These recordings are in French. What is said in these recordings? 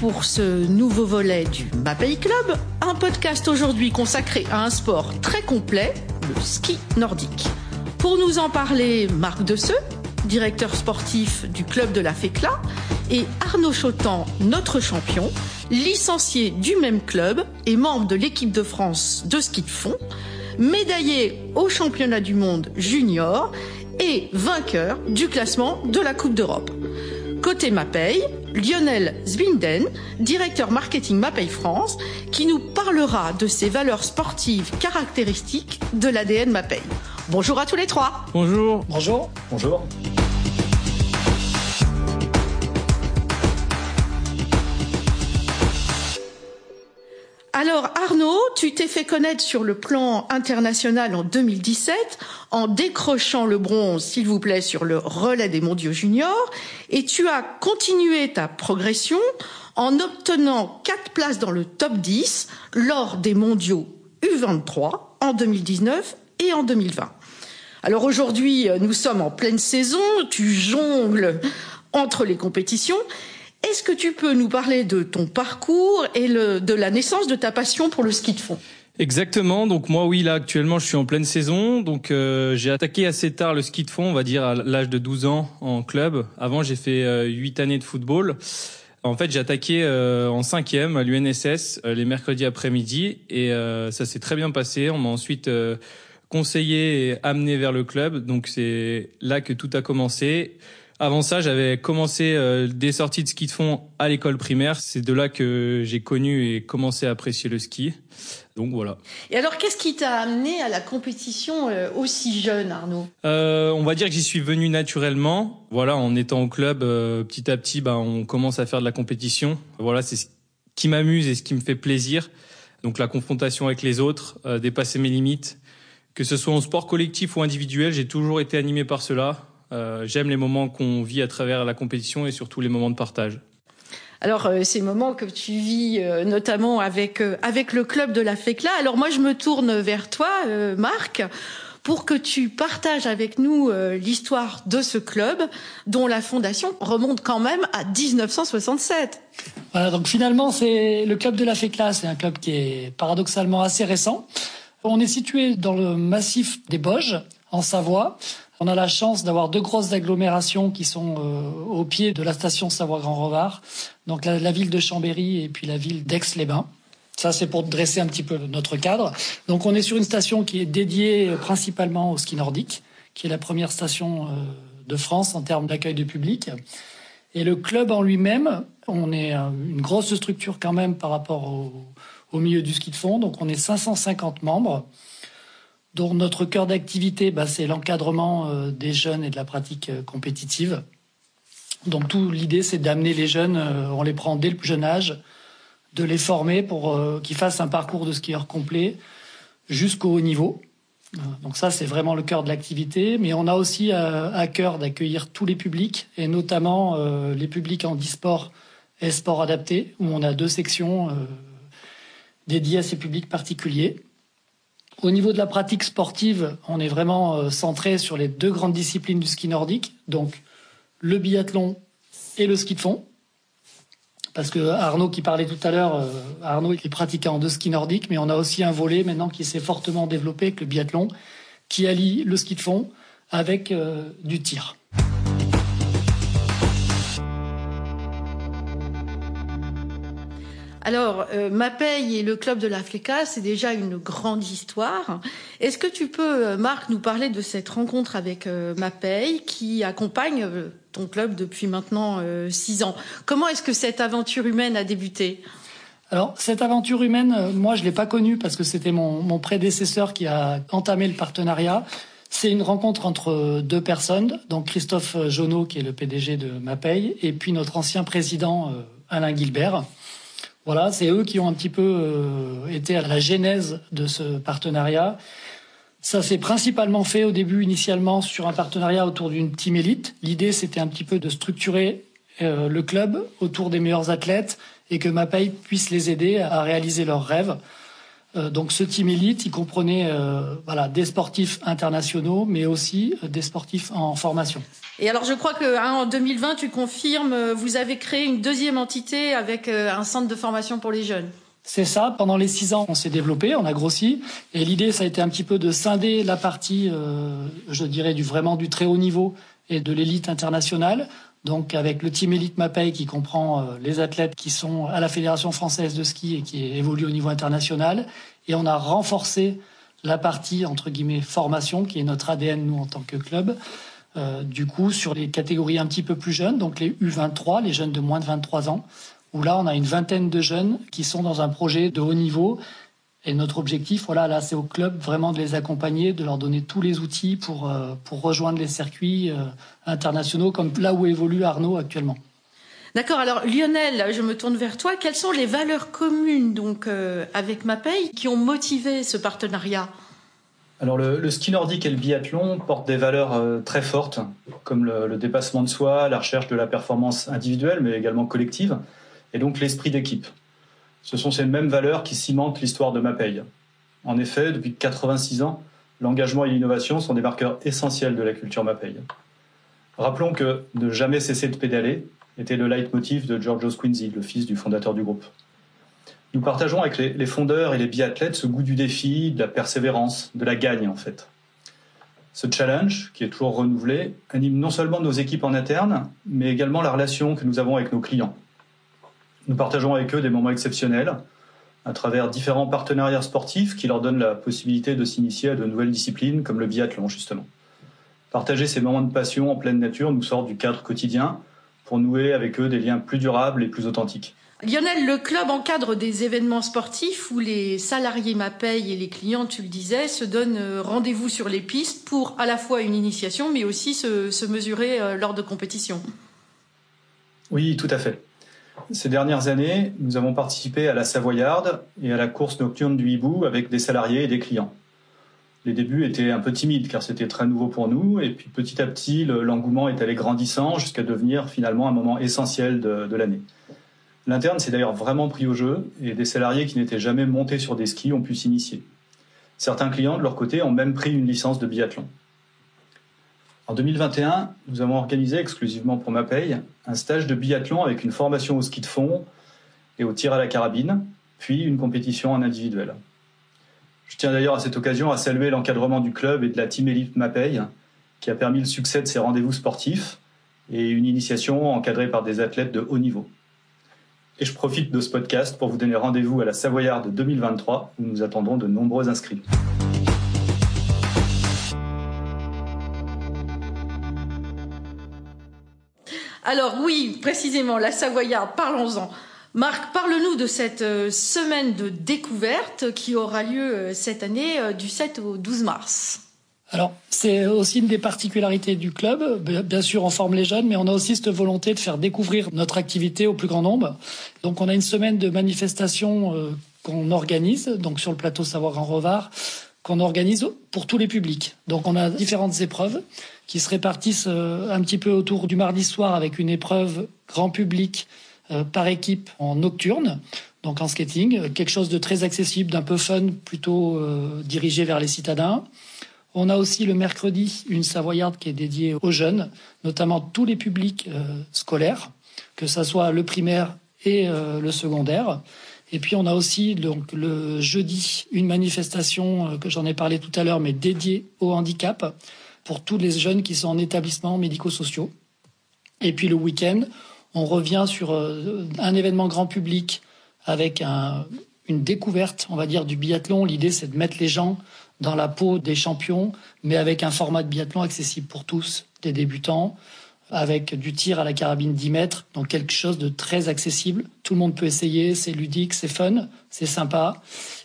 pour ce nouveau volet du MAPEI Club, un podcast aujourd'hui consacré à un sport très complet, le ski nordique. Pour nous en parler, Marc Desseux, directeur sportif du club de la FECLA, et Arnaud Chotan, notre champion, licencié du même club et membre de l'équipe de France de ski de fond, médaillé au championnat du monde junior et vainqueur du classement de la Coupe d'Europe. Côté Mapei, Lionel Zbinden, directeur marketing Mapei France, qui nous parlera de ses valeurs sportives caractéristiques de l'ADN Mapei. Bonjour à tous les trois. Bonjour. Bonjour. Bonjour. Alors Arnaud, tu t'es fait connaître sur le plan international en 2017 en décrochant le bronze, s'il vous plaît, sur le relais des mondiaux juniors et tu as continué ta progression en obtenant quatre places dans le top 10 lors des mondiaux U23 en 2019 et en 2020. Alors aujourd'hui, nous sommes en pleine saison, tu jongles entre les compétitions est-ce que tu peux nous parler de ton parcours et le, de la naissance de ta passion pour le ski de fond? Exactement. Donc moi, oui, là actuellement, je suis en pleine saison. Donc euh, j'ai attaqué assez tard le ski de fond, on va dire à l'âge de 12 ans en club. Avant, j'ai fait euh, 8 années de football. En fait, j'ai attaqué euh, en cinquième à l'UNSS euh, les mercredis après-midi et euh, ça s'est très bien passé. On m'a ensuite euh, conseillé et amené vers le club. Donc c'est là que tout a commencé. Avant ça, j'avais commencé euh, des sorties de ski de fond à l'école primaire. C'est de là que j'ai connu et commencé à apprécier le ski. Donc voilà. Et alors, qu'est-ce qui t'a amené à la compétition euh, aussi jeune, Arnaud? Euh, On va dire que j'y suis venu naturellement. Voilà, en étant au club, euh, petit à petit, bah, on commence à faire de la compétition. Voilà, c'est ce qui m'amuse et ce qui me fait plaisir. Donc la confrontation avec les autres, euh, dépasser mes limites. Que ce soit en sport collectif ou individuel, j'ai toujours été animé par cela. Euh, J'aime les moments qu'on vit à travers la compétition et surtout les moments de partage. Alors euh, ces moments que tu vis euh, notamment avec euh, avec le club de la FECLA. Alors moi je me tourne vers toi, euh, Marc, pour que tu partages avec nous euh, l'histoire de ce club dont la fondation remonte quand même à 1967. Voilà, donc finalement c'est le club de la FECLA, c'est un club qui est paradoxalement assez récent. On est situé dans le massif des Boges, en Savoie. On a la chance d'avoir deux grosses agglomérations qui sont euh, au pied de la station Savoie-Grand-Revard, donc la, ville de Chambéry et puis la ville d'Aix-les-Bains. Ça, c'est pour dresser un petit peu notre cadre. Donc, on est sur une station qui est dédiée principalement au ski nordique, qui est la première station euh, de France en termes d'accueil du public. Et le club en lui-même, on est une grosse structure quand même par rapport au milieu du ski de fond. Donc, on est 550 membres dont notre cœur d'activité, bah, c'est l'encadrement euh, des jeunes et de la pratique euh, compétitive. Donc tout l'idée, c'est d'amener les jeunes, euh, on les prend dès le plus jeune âge, de les former pour qu'ils fassent un parcours de skieur complet jusqu'au haut niveau. Donc ça, c'est vraiment le cœur de l'activité. Mais on a aussi à cœur d'accueillir tous les publics, et notamment les publics en e-sport et sport adapté, où on a deux sections dédiées à ces publics particuliers. Au niveau de la pratique sportive, on est vraiment euh, centré sur les deux grandes disciplines du ski nordique, donc le biathlon et le ski de fond. Parce que Arnaud qui parlait tout à l'heure, euh, Arnaud est pratiquant de ski nordique, mais on a aussi un volet maintenant qui s'est fortement développé avec le biathlon, qui allie le ski de fond avec euh, du tir. Alors, euh, Mapei et le club de la FLECA, c'est déjà une grande histoire. Est-ce que tu peux, euh, Marc, nous parler de cette rencontre avec euh, qui accompagne euh, ton club depuis maintenant euh, six ans? Comment est-ce que cette aventure humaine a débuté? Alors, cette aventure humaine, moi, je l'ai pas connue parce que c'était mon, prédécesseur qui a entamé le partenariat. C'est une rencontre entre deux personnes, donc Christophe Jonot, qui est le PDG de Mapei, et puis notre ancien président Alain Gilbert. Voilà, c'est eux qui ont un petit peu euh, été à la genèse de ce partenariat. Ça s'est principalement fait au début, initialement, sur un partenariat autour d'une team élite. L'idée, c'était un petit peu de structurer euh, le club autour des meilleurs athlètes et que Mapei puisse les aider à réaliser leurs rêves. Donc ce team élite, il comprenait voilà des sportifs internationaux, mais aussi des sportifs en formation. Et alors je crois que hein, en 2020, tu confirmes, vous avez créé une deuxième entité avec un centre de formation pour les jeunes. C'est ça. Pendant les six ans, on s'est développé, on a grossi. Et l'idée, ça a été un petit peu de scinder la partie, euh, je dirais, du vraiment du très haut niveau et de l'élite internationale. Donc avec le team Elite Mapei qui comprend euh, les athlètes qui sont à la Fédération française de ski et qui évoluent au niveau international. Et on a renforcé la partie, entre guillemets, formation, qui est notre ADN, nous, en tant que club. Euh, du coup, sur les catégories un petit peu plus jeunes, donc les U23, les jeunes de moins de 23 ans, où là, on a une vingtaine de jeunes qui sont dans un projet de haut niveau. Et notre objectif, voilà, là, c'est au club vraiment de les accompagner, de leur donner tous les outils pour, euh, pour rejoindre les circuits euh, internationaux, comme là où évolue Arnaud actuellement. D'accord. Alors Lionel, je me tourne vers toi. Quelles sont les valeurs communes donc euh, avec MAPEI qui ont motivé ce partenariat? Alors le, ski nordique et le biathlon portent des valeurs très fortes, comme le, le, dépassement de soi, la recherche de la performance individuelle, mais également collective et donc l'esprit d'équipe. Ce sont ces mêmes valeurs qui cimentent l'histoire de Mapei. En effet, depuis 86 ans, l'engagement et l'innovation sont des marqueurs essentiels de la culture Mapei. Rappelons que ne jamais cesser de pédaler était le leitmotiv de Georgios Quincy, le fils du fondateur du groupe. Nous partageons avec les, fondeurs et les biathlètes ce goût du défi, de la persévérance, de la gagne en fait. Ce challenge, qui est toujours renouvelé, anime non seulement nos équipes en interne, mais également la relation que nous avons avec nos clients. Nous partageons avec eux des moments exceptionnels à travers différents partenariats sportifs qui leur donnent la possibilité de s'initier à de nouvelles disciplines comme le biathlon justement. Partager ces moments de passion en pleine nature nous sort du cadre quotidien pour nouer avec eux des liens plus durables et plus authentiques. Lionel, le club encadre des événements sportifs où les salariés MAPEI et les clients, tu le disais, se donnent euh, rendez-vous sur les pistes pour à la fois une initiation mais aussi se, se mesurer euh, lors de compétitions. Oui, tout à fait. Ces dernières années, nous avons participé à la Savoyarde et à la course nocturne du hibou avec des salariés et des clients. Les débuts étaient un peu timides car c'était très nouveau pour nous et puis petit à petit l'engouement est allé grandissant jusqu'à devenir finalement un moment essentiel de, l'année. L'interne s'est d'ailleurs vraiment pris au jeu et des salariés qui n'étaient jamais montés sur des skis ont pu s'initier. Certains clients de leur côté ont même pris une licence de biathlon. En 2021, nous avons organisé exclusivement pour MAPEI un stage de biathlon avec une formation au ski de fond et au tir à la carabine, puis une compétition en individuel. Je tiens d'ailleurs à cette occasion à saluer l'encadrement du club et de la Team Elite MAPEI, qui a permis le succès de ces rendez-vous sportifs et une initiation encadrée par des athlètes de haut niveau. Et je profite de ce podcast pour vous donner rendez-vous à la Savoyarde 2023 où nous attendons de nombreux inscrits. Alors oui, précisément, la Savoyarde, parlons-en. Marc, parle-nous de cette euh, semaine de découverte qui aura lieu euh, cette année euh, du 7 au 12 mars. Alors, c'est aussi une des particularités du club. Bien sûr, on forme les jeunes, mais on a aussi cette volonté de faire découvrir notre activité au plus grand nombre. Donc, on a une semaine de manifestations qu'on organise, donc sur le plateau Savoir en Revard, qu'on organise pour tous les publics. Donc, on a différentes épreuves qui se répartissent euh, un petit peu autour du mardi soir avec une épreuve grand public euh, par équipe en nocturne, donc en skating, quelque chose de très accessible, d'un peu fun, plutôt euh, dirigé vers les citadins. On a aussi le mercredi une savoyarde qui est dédiée aux jeunes, notamment tous les publics scolaires, que ce soit le primaire et le secondaire. Et puis on a aussi donc le jeudi une manifestation que j'en ai parlé tout à l'heure, mais dédiée au handicap, pour tous les jeunes qui sont en établissements médico-sociaux. Et puis le week-end, on revient sur euh, un événement grand public avec une découverte, on va dire, du biathlon. L'idée, c'est de mettre les gens dans la peau des champions, mais avec un format de biathlon accessible pour tous, des débutants, avec du tir à la carabine 10 mètres, donc quelque chose de très accessible. Tout le monde peut essayer, c'est ludique, c'est fun, c'est sympa.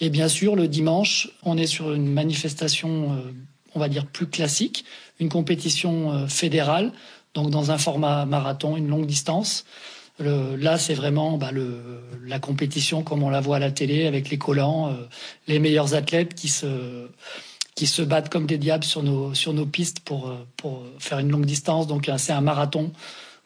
Et bien sûr, le dimanche, on est sur une manifestation euh, on va dire, plus classique, une compétition euh, fédérale, donc dans un format marathon, une longue distance. là, c'est vraiment bah, la compétition comme on la voit à la télé, avec les collants, euh, les meilleurs athlètes qui se, qui se battent comme des diables sur nos, sur nos pistes pour, euh, pour faire une longue distance. Donc, c'est un marathon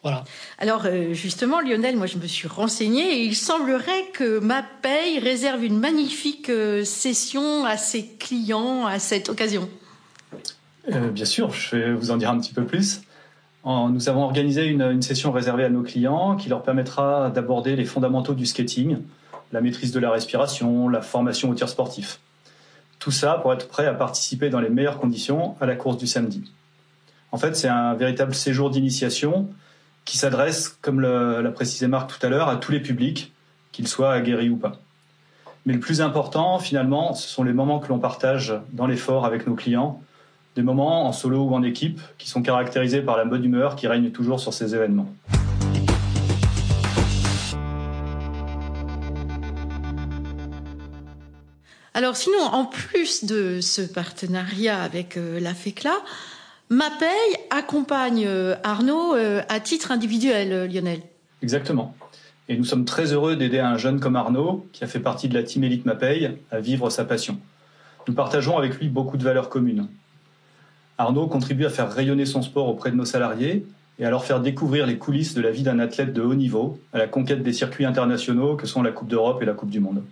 Voilà. Alors justement, Lionel, moi je me suis renseignée et il semblerait que MaPay réserve une magnifique session à ses clients à cette occasion. Euh, bien sûr, je vais vous en dire un petit peu plus. nous avons organisé une, une, session réservée à nos clients qui leur permettra d'aborder les fondamentaux du skating, la maîtrise de la respiration, la formation au tir sportif. Tout ça pour être prêt à participer dans les meilleures conditions à la course du samedi. En fait, c'est un véritable séjour d'initiation qui s'adresse, comme l'a précisé Marc tout à l'heure, à tous les publics, qu'ils soient aguerris ou pas. Mais le plus important, finalement, ce sont les moments que l'on partage dans l'effort avec nos clients, des moments en solo ou en équipe qui sont caractérisés par la bonne humeur qui règne toujours sur ces événements. Alors sinon, en plus de ce partenariat avec euh, la FECLA, MaPay accompagne euh, Arnaud euh, à titre individuel, Lionel. Exactement. Et nous sommes très heureux d'aider un jeune comme Arnaud, qui a fait partie de la team Elite MaPay, à vivre sa passion. Nous partageons avec lui beaucoup de valeurs communes. Arnaud contribue à faire rayonner son sport auprès de nos salariés et à leur faire découvrir les coulisses de la vie d'un athlète de haut niveau, à la conquête des circuits internationaux que sont la Coupe d'Europe et la Coupe du Monde.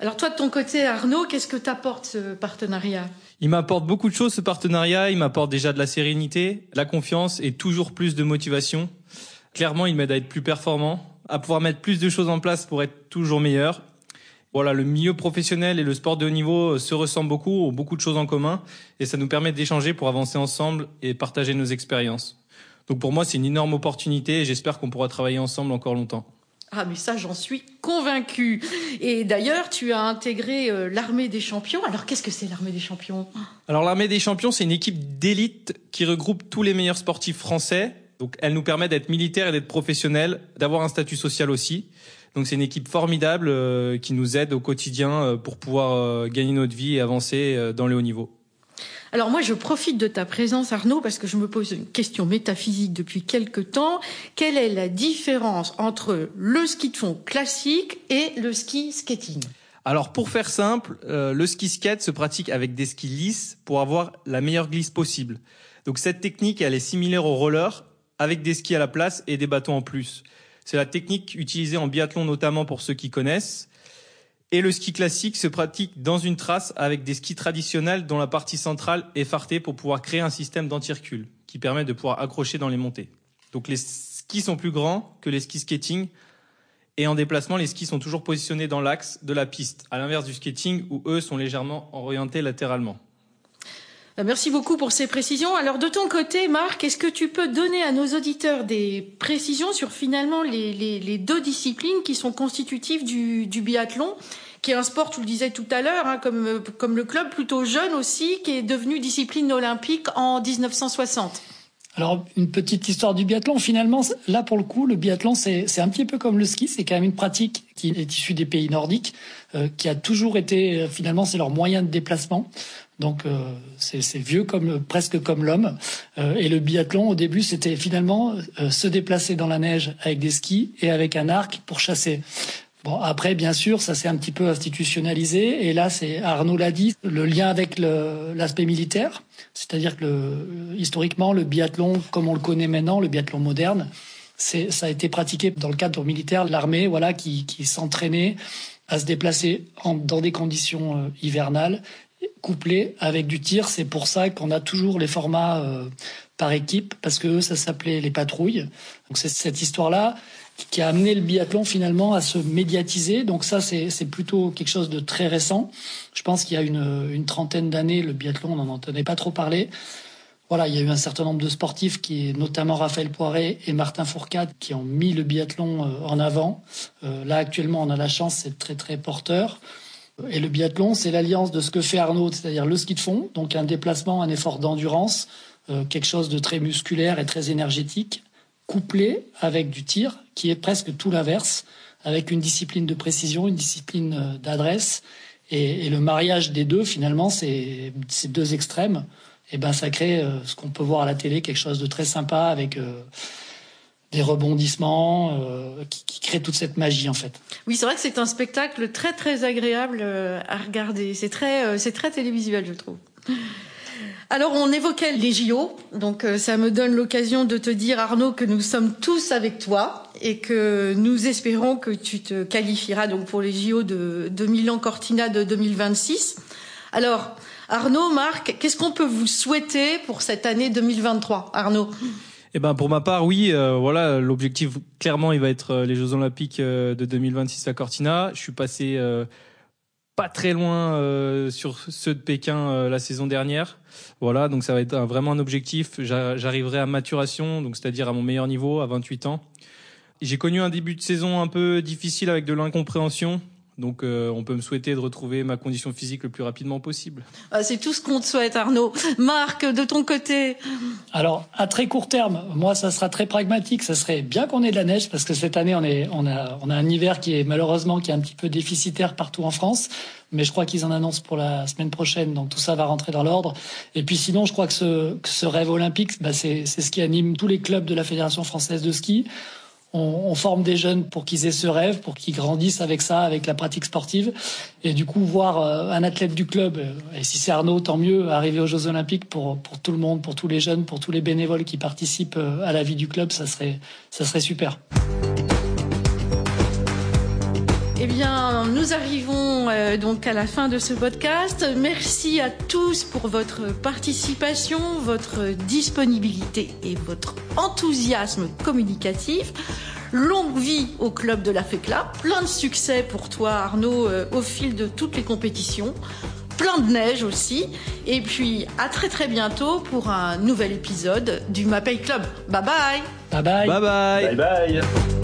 Alors toi, de ton côté, Arnaud, qu'est-ce que t'apporte ce partenariat? Il m'apporte beaucoup de choses, ce partenariat. Il m'apporte déjà de la sérénité, la confiance et toujours plus de motivation. Clairement, il m'aide à être plus performant, à pouvoir mettre plus de choses en place pour être toujours meilleur. Voilà, le milieu professionnel et le sport de haut niveau se ressemblent beaucoup, ont beaucoup de choses en commun, et ça nous permet d'échanger pour avancer ensemble et partager nos expériences. Donc pour moi, c'est une énorme opportunité et j'espère qu'on pourra travailler ensemble encore longtemps. Ah mais ça j'en suis convaincue. Et d'ailleurs tu as intégré euh, l'armée des champions. Alors qu'est-ce que c'est l'armée des champions? Alors l'armée des champions c'est une équipe d'élite qui regroupe tous les meilleurs sportifs français. Donc elle nous permet d'être militaires et d'être professionnels, d'avoir un statut social aussi. Donc c'est une équipe formidable euh, qui nous aide au quotidien euh, pour pouvoir gagner notre vie et avancer dans le haut niveau. Alors moi, je profite de ta présence, Arnaud, parce que je me pose une question métaphysique depuis quelque temps. Quelle est la différence entre le ski de fond classique et le ski skating? Alors pour faire simple, euh, le ski skate se pratique avec des skis lisses pour avoir la meilleure glisse possible. Donc cette technique, elle est similaire au roller avec des skis à la place et des bâtons en plus. C'est la technique utilisée en biathlon notamment pour ceux qui connaissent. Et le ski classique se pratique dans une trace avec des skis traditionnels dont la partie centrale est fartée pour pouvoir créer un système d'anti-recul qui permet de pouvoir accrocher dans les montées. Donc les skis sont plus grands que les skis skating et en déplacement, les skis sont toujours positionnés dans l'axe de la piste, à l'inverse du skating où eux sont légèrement orientés latéralement. Euh, merci beaucoup pour ces précisions. Alors de ton côté, Marc, est-ce que tu peux donner à nos auditeurs des précisions sur finalement les, deux disciplines qui sont constitutives du, biathlon qui est un sport, tu le disais tout à l'heure, hein, comme, comme le club plutôt jeune aussi, qui est devenu discipline olympique en 1960. Alors, une petite histoire du biathlon. Finalement, là, pour le coup, le biathlon, c'est un petit peu comme le ski. C'est quand même une pratique qui est issue des pays nordiques, euh, qui a toujours été, euh, finalement, c'est leur moyen de déplacement. Donc euh, c'est vieux comme presque comme l'homme. Euh, et le biathlon au début c'était finalement euh, se déplacer dans la neige avec des skis et avec un arc pour chasser. Bon après bien sûr ça s'est un petit peu institutionnalisé et là c'est Arnaud l'a dit le lien avec l'aspect militaire, c'est-à-dire que le, historiquement le biathlon comme on le connaît maintenant, le biathlon moderne, ça a été pratiqué dans le cadre militaire, l'armée voilà qui, qui s'entraînait à se déplacer en, dans des conditions hivernales couplé avec du tir. C'est pour ça qu'on a toujours les formats euh, par équipe, parce que ça s'appelait les patrouilles. Donc c'est cette histoire-là qui a amené le biathlon finalement à se médiatiser. Donc ça, c'est plutôt quelque chose de très récent. Je pense qu'il y a une, trentaine d'années, le biathlon, on n'en entendait pas trop parler. Voilà, il y a eu un certain nombre de sportifs, qui, notamment Raphaël Poiré et Martin Fourcade, qui ont mis le biathlon euh, en avant. Euh, là, actuellement, on a la chance, c'est très très porteur. Et le biathlon, c'est l'alliance de ce que fait Arnaud, c'est-à-dire le ski de fond, donc un déplacement, un effort d'endurance, euh, quelque chose de très musculaire et très énergétique, couplé avec du tir, qui est presque tout l'inverse, avec une discipline de précision, une discipline euh, d'adresse. Et, le mariage des deux, finalement, ces deux extrêmes. Et ben, ça crée euh, ce qu'on peut voir à la télé, quelque chose de très sympa avec des rebondissements euh, qui, qui, créent toute cette magie en fait. Oui, c'est vrai que c'est un spectacle très très agréable euh, à regarder. C'est très euh, c'est très télévisuel, je trouve. Alors on évoquait les JO, donc euh, ça me donne l'occasion de te dire Arnaud que nous sommes tous avec toi et que nous espérons que tu te qualifieras donc pour les JO de, de Milan Cortina de 2026. Alors Arnaud, Marc, qu'est-ce qu'on peut vous souhaiter pour cette année 2023 Arnaud? Eh ben pour ma part, oui, euh, voilà, l'objectif clairement, il va être euh, les Jeux Olympiques de 2026 à Cortina. Je suis passé pas très loin euh, sur ceux de Pékin euh, la saison dernière. Voilà, donc ça va être vraiment un objectif. J'arriverai à maturation, donc c'est-à-dire à mon meilleur niveau, à 28 ans. J'ai connu un début de saison un peu difficile avec de l'incompréhension. Donc euh, on peut me souhaiter de retrouver ma condition physique le plus rapidement possible. Ah, c'est tout ce qu'on te souhaite Arnaud. Marc, de ton côté Alors à très court terme, moi ça sera très pragmatique. Ça serait bien qu'on ait de la neige parce que cette année on, est, on, a, on a un hiver qui est malheureusement qui est un petit peu déficitaire partout en France. Mais je crois qu'ils en annoncent pour la semaine prochaine, donc tout ça va rentrer dans l'ordre. Et puis sinon, je crois que ce, que ce rêve olympique, bah c'est ce qui anime tous les clubs de la Fédération française de ski on, forme des jeunes pour qu'ils aient ce rêve, pour qu'ils grandissent avec ça, avec la pratique sportive. Et du coup, voir euh, un athlète du club, euh, et si c'est Arnaud, tant mieux, arriver aux Jeux Olympiques pour, pour tout le monde, pour tous les jeunes, pour tous les bénévoles qui participent euh, à la vie du club, ça serait, ça serait super. Bien, nous arrivons euh, donc à la fin de ce podcast. Merci à tous pour votre participation, votre disponibilité et votre enthousiasme communicatif. Longue vie au club de la FECLA. Plein de succès pour toi, Arnaud, euh, au fil de toutes les compétitions. Plein de neige aussi. Et puis, à très très bientôt pour un nouvel épisode du Mapei Club. Bye bye. Bye bye. Bye bye. Bye bye.